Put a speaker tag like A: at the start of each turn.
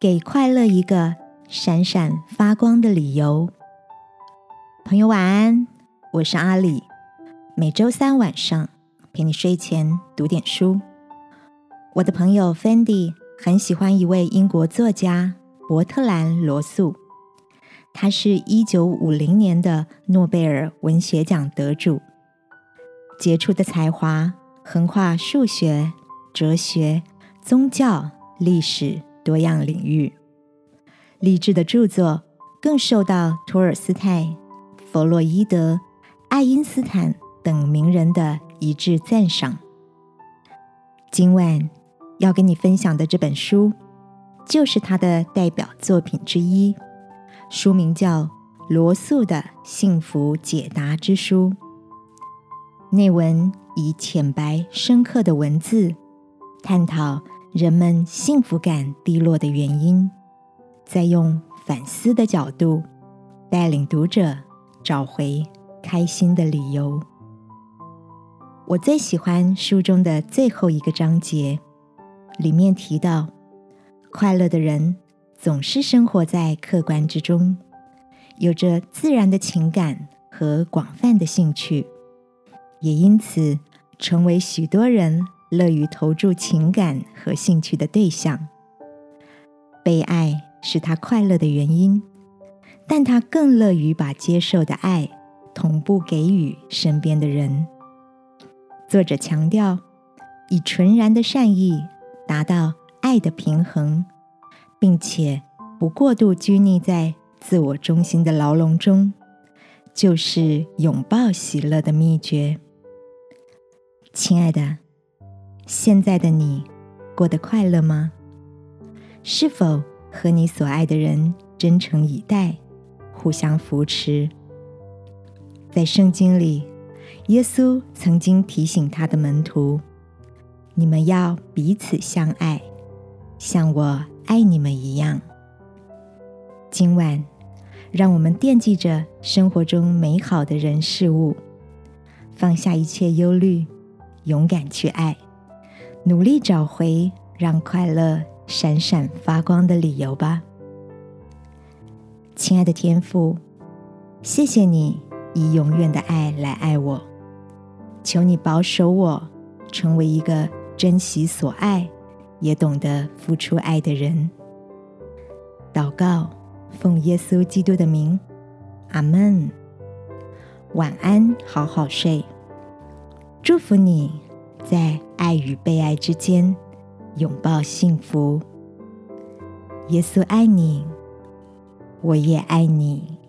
A: 给快乐一个闪闪发光的理由。朋友晚安，我是阿里。每周三晚上陪你睡前读点书。我的朋友 Fendi 很喜欢一位英国作家伯特兰·罗素，他是一九五零年的诺贝尔文学奖得主，杰出的才华横跨数学、哲学、宗教、历史。多样领域，励志的著作更受到托尔斯泰、弗洛伊德、爱因斯坦等名人的一致赞赏。今晚要跟你分享的这本书，就是他的代表作品之一，书名叫《罗素的幸福解答之书》。内文以浅白深刻的文字探讨。人们幸福感低落的原因，再用反思的角度带领读者找回开心的理由。我最喜欢书中的最后一个章节，里面提到，快乐的人总是生活在客观之中，有着自然的情感和广泛的兴趣，也因此成为许多人。乐于投注情感和兴趣的对象，被爱是他快乐的原因，但他更乐于把接受的爱同步给予身边的人。作者强调，以纯然的善意达到爱的平衡，并且不过度拘泥在自我中心的牢笼中，就是拥抱喜乐的秘诀。亲爱的。现在的你过得快乐吗？是否和你所爱的人真诚以待，互相扶持？在圣经里，耶稣曾经提醒他的门徒：“你们要彼此相爱，像我爱你们一样。”今晚，让我们惦记着生活中美好的人事物，放下一切忧虑，勇敢去爱。努力找回让快乐闪闪发光的理由吧，亲爱的天父，谢谢你以永远的爱来爱我，求你保守我成为一个珍惜所爱也懂得付出爱的人。祷告，奉耶稣基督的名，阿门。晚安，好好睡，祝福你。在爱与被爱之间拥抱幸福。耶稣爱你，我也爱你。